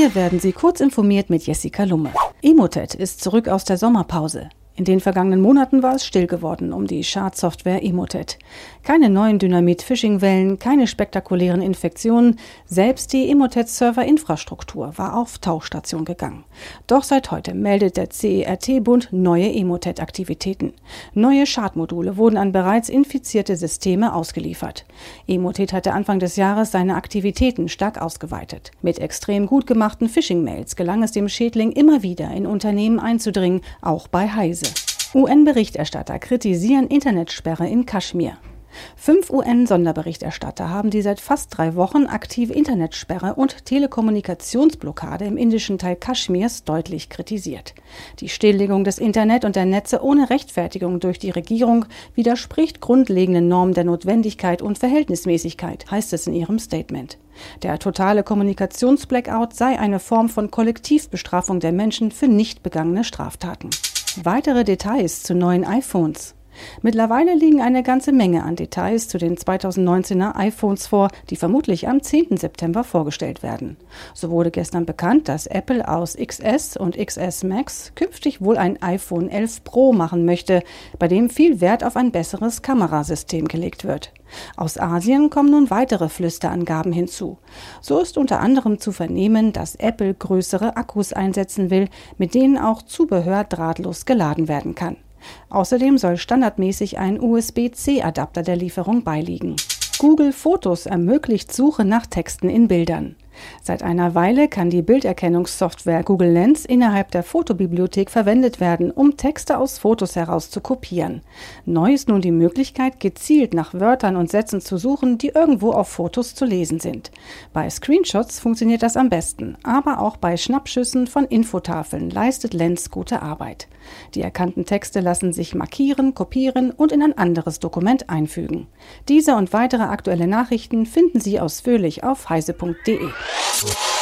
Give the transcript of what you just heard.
Hier werden Sie kurz informiert mit Jessica Lumme. Emotet ist zurück aus der Sommerpause. In den vergangenen Monaten war es still geworden um die Schadsoftware Emotet. Keine neuen Dynamit-Phishing-Wellen, keine spektakulären Infektionen. Selbst die Emotet-Server-Infrastruktur war auf Tauchstation gegangen. Doch seit heute meldet der CERT-Bund neue Emotet-Aktivitäten. Neue Schadmodule wurden an bereits infizierte Systeme ausgeliefert. Emotet hatte Anfang des Jahres seine Aktivitäten stark ausgeweitet. Mit extrem gut gemachten Phishing-Mails gelang es dem Schädling immer wieder in Unternehmen einzudringen, auch bei Heise. UN-Berichterstatter kritisieren Internetsperre in Kaschmir. Fünf UN-Sonderberichterstatter haben die seit fast drei Wochen aktive Internetsperre und Telekommunikationsblockade im indischen Teil Kaschmirs deutlich kritisiert. Die Stilllegung des Internet und der Netze ohne Rechtfertigung durch die Regierung widerspricht grundlegenden Normen der Notwendigkeit und Verhältnismäßigkeit, heißt es in ihrem Statement. Der totale Kommunikationsblackout sei eine Form von Kollektivbestrafung der Menschen für nicht begangene Straftaten. Weitere Details zu neuen iPhones. Mittlerweile liegen eine ganze Menge an Details zu den 2019er iPhones vor, die vermutlich am 10. September vorgestellt werden. So wurde gestern bekannt, dass Apple aus XS und XS Max künftig wohl ein iPhone 11 Pro machen möchte, bei dem viel Wert auf ein besseres Kamerasystem gelegt wird. Aus Asien kommen nun weitere Flüsterangaben hinzu. So ist unter anderem zu vernehmen, dass Apple größere Akkus einsetzen will, mit denen auch Zubehör drahtlos geladen werden kann. Außerdem soll standardmäßig ein USB-C-Adapter der Lieferung beiliegen. Google Fotos ermöglicht Suche nach Texten in Bildern. Seit einer Weile kann die Bilderkennungssoftware Google Lens innerhalb der Fotobibliothek verwendet werden, um Texte aus Fotos heraus zu kopieren. Neu ist nun die Möglichkeit, gezielt nach Wörtern und Sätzen zu suchen, die irgendwo auf Fotos zu lesen sind. Bei Screenshots funktioniert das am besten, aber auch bei Schnappschüssen von Infotafeln leistet Lens gute Arbeit. Die erkannten Texte lassen sich markieren, kopieren und in ein anderes Dokument einfügen. Diese und weitere aktuelle Nachrichten finden Sie ausführlich auf heise.de. you